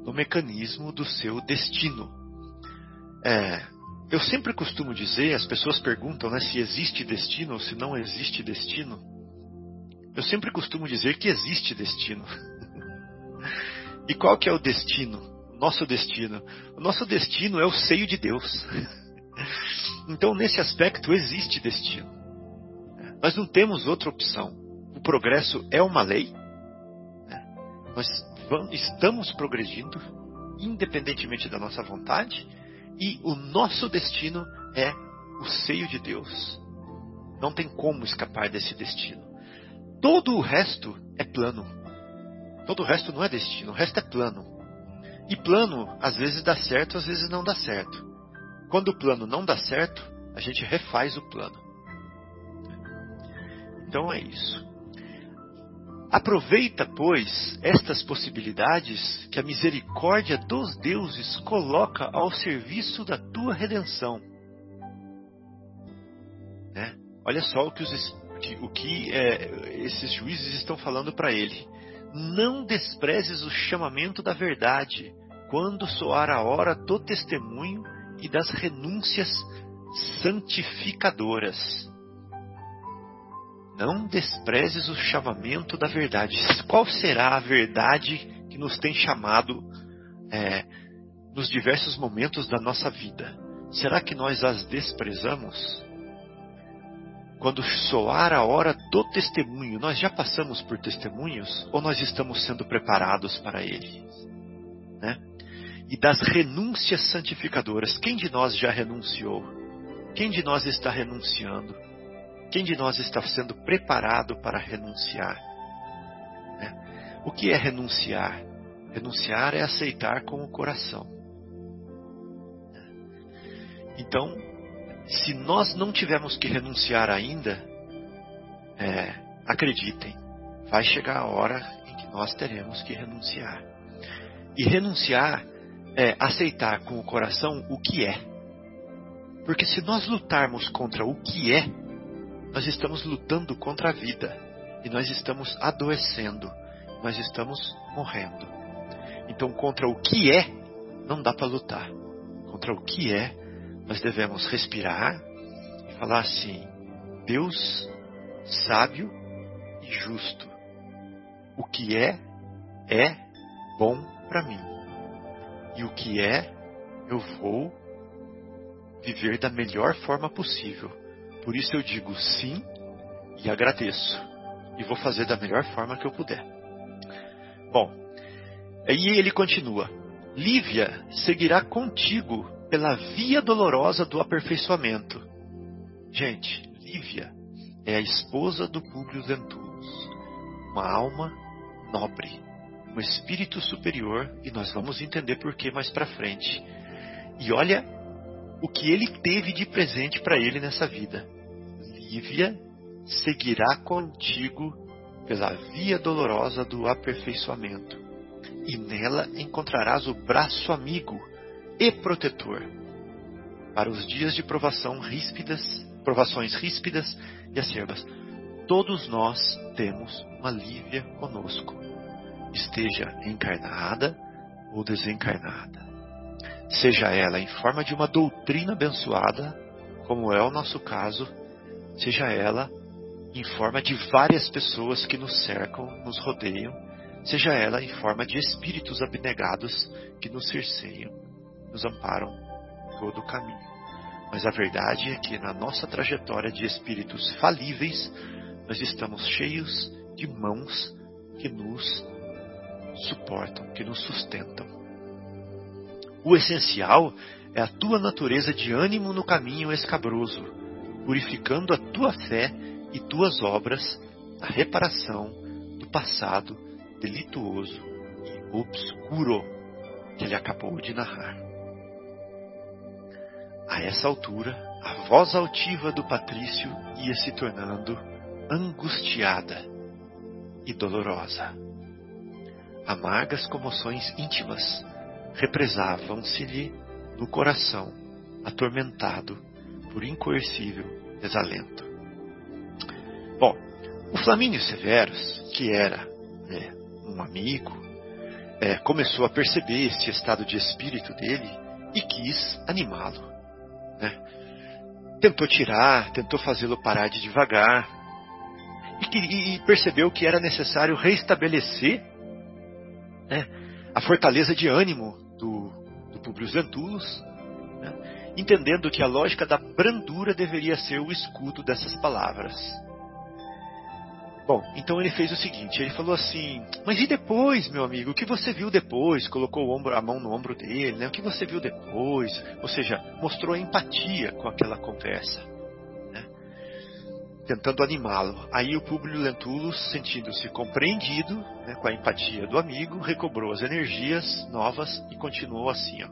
no mecanismo do seu destino. É, eu sempre costumo dizer, as pessoas perguntam né, se existe destino ou se não existe destino. Eu sempre costumo dizer que existe destino. <laughs> e qual que é o destino? Nosso destino. O nosso destino é o seio de Deus. <laughs> então, nesse aspecto, existe destino. Nós não temos outra opção. O progresso é uma lei. Nós estamos progredindo, independentemente da nossa vontade e o nosso destino é o seio de Deus. Não tem como escapar desse destino. Todo o resto é plano. Todo o resto não é destino, o resto é plano. E plano, às vezes dá certo, às vezes não dá certo. Quando o plano não dá certo, a gente refaz o plano. Então é isso. Aproveita, pois, estas possibilidades que a misericórdia dos deuses coloca ao serviço da tua redenção. Né? Olha só o que, os, o que é, esses juízes estão falando para ele. Não desprezes o chamamento da verdade, quando soar a hora do testemunho e das renúncias santificadoras não desprezes o chamamento da verdade. Qual será a verdade que nos tem chamado é, nos diversos momentos da nossa vida? Será que nós as desprezamos? Quando soar a hora do testemunho, nós já passamos por testemunhos ou nós estamos sendo preparados para ele? Né? E das renúncias santificadoras, quem de nós já renunciou? Quem de nós está renunciando? Quem de nós está sendo preparado para renunciar? Né? O que é renunciar? Renunciar é aceitar com o coração. Então, se nós não tivermos que renunciar ainda, é, acreditem, vai chegar a hora em que nós teremos que renunciar. E renunciar é aceitar com o coração o que é. Porque se nós lutarmos contra o que é, nós estamos lutando contra a vida e nós estamos adoecendo, nós estamos morrendo. Então, contra o que é, não dá para lutar. Contra o que é, nós devemos respirar e falar assim: Deus sábio e justo. O que é, é bom para mim. E o que é, eu vou viver da melhor forma possível por isso eu digo sim e agradeço. E vou fazer da melhor forma que eu puder. Bom, aí ele continua: Lívia seguirá contigo pela via dolorosa do aperfeiçoamento. Gente, Lívia é a esposa do Públio Lentulus, uma alma nobre, um espírito superior, e nós vamos entender por que mais para frente. E olha o que ele teve de presente para ele nessa vida. Lívia seguirá contigo pela via dolorosa do aperfeiçoamento, e nela encontrarás o braço amigo e protetor para os dias de provação ríspidas, provações ríspidas e acerbas. Todos nós temos uma Lívia conosco, esteja encarnada ou desencarnada. Seja ela em forma de uma doutrina abençoada, como é o nosso caso, seja ela em forma de várias pessoas que nos cercam, nos rodeiam, seja ela em forma de espíritos abnegados que nos cerceiam, nos amparam todo o caminho. Mas a verdade é que na nossa trajetória de espíritos falíveis, nós estamos cheios de mãos que nos suportam, que nos sustentam. O essencial é a tua natureza de ânimo no caminho escabroso, purificando a tua fé e tuas obras na reparação do passado delituoso e obscuro que ele acabou de narrar. A essa altura, a voz altiva do patrício ia se tornando angustiada e dolorosa. Amargas comoções íntimas represavam-se-lhe no coração, atormentado por incoercível desalento. Bom, o Flamínio Severus, que era né, um amigo, é, começou a perceber esse estado de espírito dele e quis animá-lo. Né? Tentou tirar, tentou fazê-lo parar de devagar, e, e, percebeu que era necessário restabelecer né, a fortaleza de ânimo do, do Publius Lentulus, né, entendendo que a lógica da brandura deveria ser o escudo dessas palavras. Bom, então ele fez o seguinte, ele falou assim, mas e depois, meu amigo, o que você viu depois? Colocou ombro, a mão no ombro dele, né? O que você viu depois? Ou seja, mostrou empatia com aquela conversa, né? tentando animá-lo. Aí o Públio Lentulus, sentindo-se compreendido né, com a empatia do amigo, recobrou as energias novas e continuou assim, ó.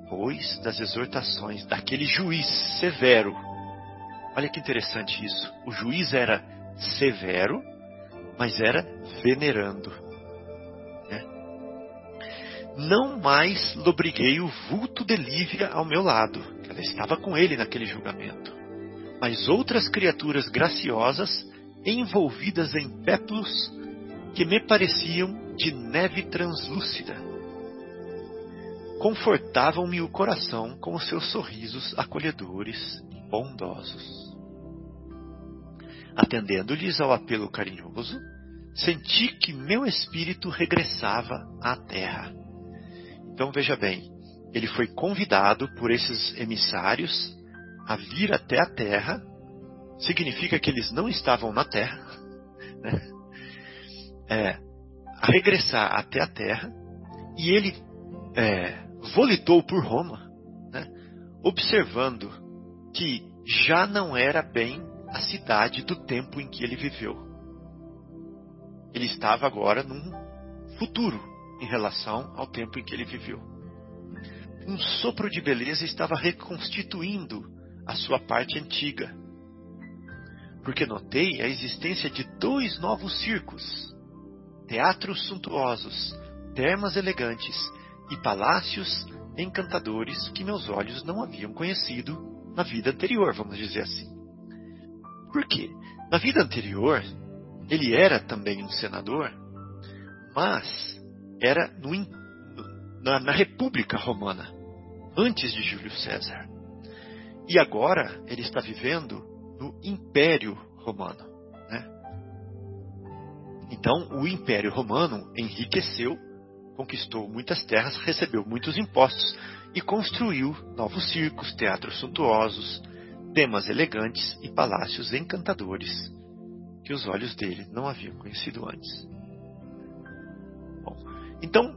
Depois das exortações daquele juiz severo, olha que interessante isso. O juiz era severo, mas era venerando. Né? Não mais lobriguei o vulto de Lívia ao meu lado, ela estava com ele naquele julgamento, mas outras criaturas graciosas envolvidas em péplos que me pareciam de neve translúcida. Confortavam-me o coração com os seus sorrisos acolhedores e bondosos. Atendendo-lhes ao apelo carinhoso, senti que meu espírito regressava à terra. Então veja bem, ele foi convidado por esses emissários a vir até a terra, significa que eles não estavam na terra, né? é, a regressar até a terra, e ele é, volitou por Roma, né? observando que já não era bem a cidade do tempo em que ele viveu. Ele estava agora num futuro em relação ao tempo em que ele viveu. Um sopro de beleza estava reconstituindo a sua parte antiga. Porque notei a existência de dois novos circos, teatros suntuosos, termas elegantes e palácios encantadores que meus olhos não haviam conhecido na vida anterior, vamos dizer assim. Por quê? Na vida anterior, ele era também um senador, mas era no, na, na República Romana, antes de Júlio César. E agora ele está vivendo no Império Romano. Né? Então, o Império Romano enriqueceu, conquistou muitas terras, recebeu muitos impostos e construiu novos circos, teatros suntuosos, temas elegantes e palácios encantadores que os olhos dele não haviam conhecido antes. Bom, então,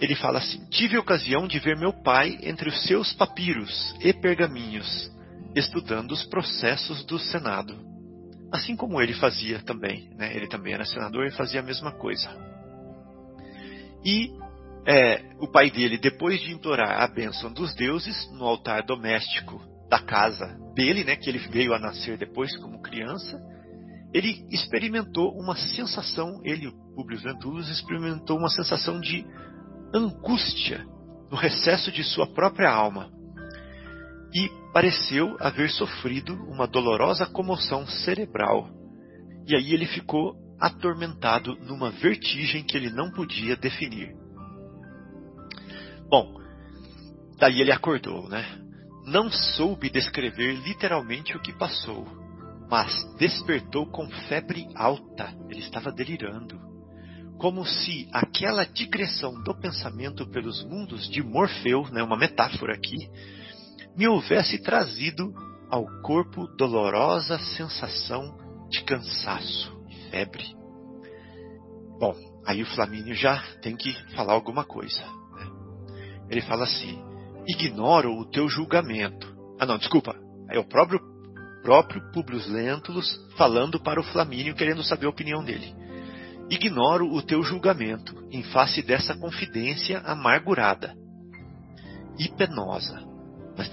ele fala assim: Tive ocasião de ver meu pai entre os seus papiros e pergaminhos, estudando os processos do Senado. Assim como ele fazia também, né? ele também era senador e fazia a mesma coisa. E é, o pai dele, depois de implorar a bênção dos deuses no altar doméstico da casa dele, né, que ele veio a nascer depois como criança, ele experimentou uma sensação, ele, Publius Lentulus, experimentou uma sensação de angústia no recesso de sua própria alma e pareceu haver sofrido uma dolorosa comoção cerebral. E aí ele ficou atormentado numa vertigem que ele não podia definir. Bom, daí ele acordou, né? Não soube descrever literalmente o que passou, mas despertou com febre alta. Ele estava delirando. Como se aquela digressão do pensamento pelos mundos de Morfeu, né, uma metáfora aqui, me houvesse trazido ao corpo dolorosa sensação de cansaço e febre. Bom, aí o Flamínio já tem que falar alguma coisa. Né? Ele fala assim: ignoro o teu julgamento. Ah, não, desculpa. É o próprio, próprio Publius Lentulus falando para o Flamínio, querendo saber a opinião dele. Ignoro o teu julgamento em face dessa confidência amargurada e penosa, mas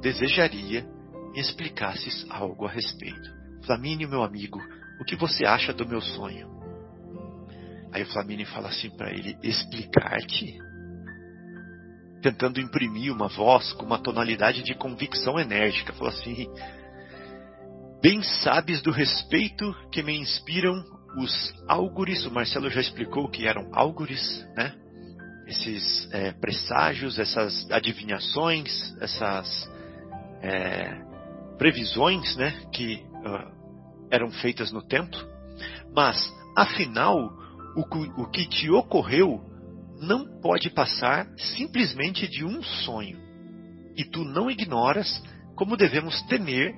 desejaria explicasses algo a respeito. Flamínio, meu amigo, o que você acha do meu sonho? Aí o Flamínio fala assim para ele: explicar-te? Tentando imprimir uma voz com uma tonalidade de convicção enérgica. Falou assim: Bem sabes do respeito que me inspiram os álgures. O Marcelo já explicou que eram álgures, né? esses é, presságios, essas adivinhações, essas é, previsões né, que uh, eram feitas no templo, mas afinal o, o que te ocorreu não pode passar simplesmente de um sonho. E tu não ignoras como devemos temer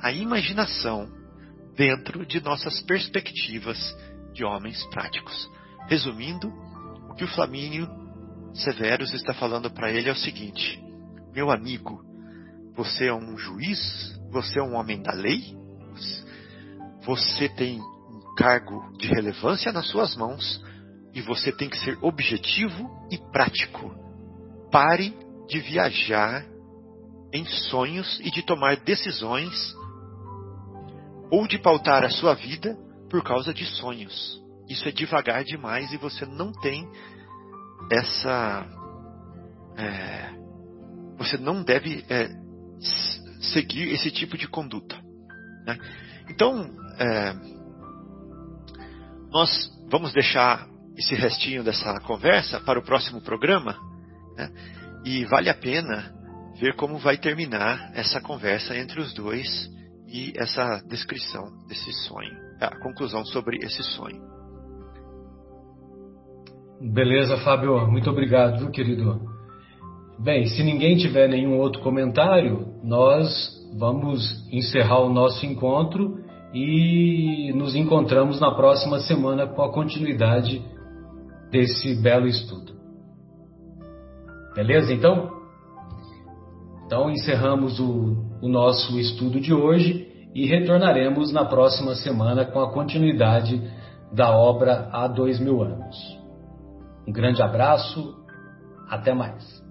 a imaginação dentro de nossas perspectivas de homens práticos. Resumindo, o que o Flamínio Severus está falando para ele é o seguinte: meu amigo, você é um juiz, você é um homem da lei, você tem um cargo de relevância nas suas mãos e você tem que ser objetivo e prático. Pare de viajar em sonhos e de tomar decisões ou de pautar a sua vida por causa de sonhos. Isso é devagar demais e você não tem essa. É, você não deve é, seguir esse tipo de conduta. Né? Então, é, nós vamos deixar esse restinho dessa conversa para o próximo programa. Né? E vale a pena ver como vai terminar essa conversa entre os dois e essa descrição desse sonho, a conclusão sobre esse sonho. Beleza, Fábio, muito obrigado, querido. Bem, se ninguém tiver nenhum outro comentário, nós vamos encerrar o nosso encontro e nos encontramos na próxima semana com a continuidade desse belo estudo. Beleza, então? Então encerramos o, o nosso estudo de hoje e retornaremos na próxima semana com a continuidade da obra há dois mil anos. Um grande abraço, até mais.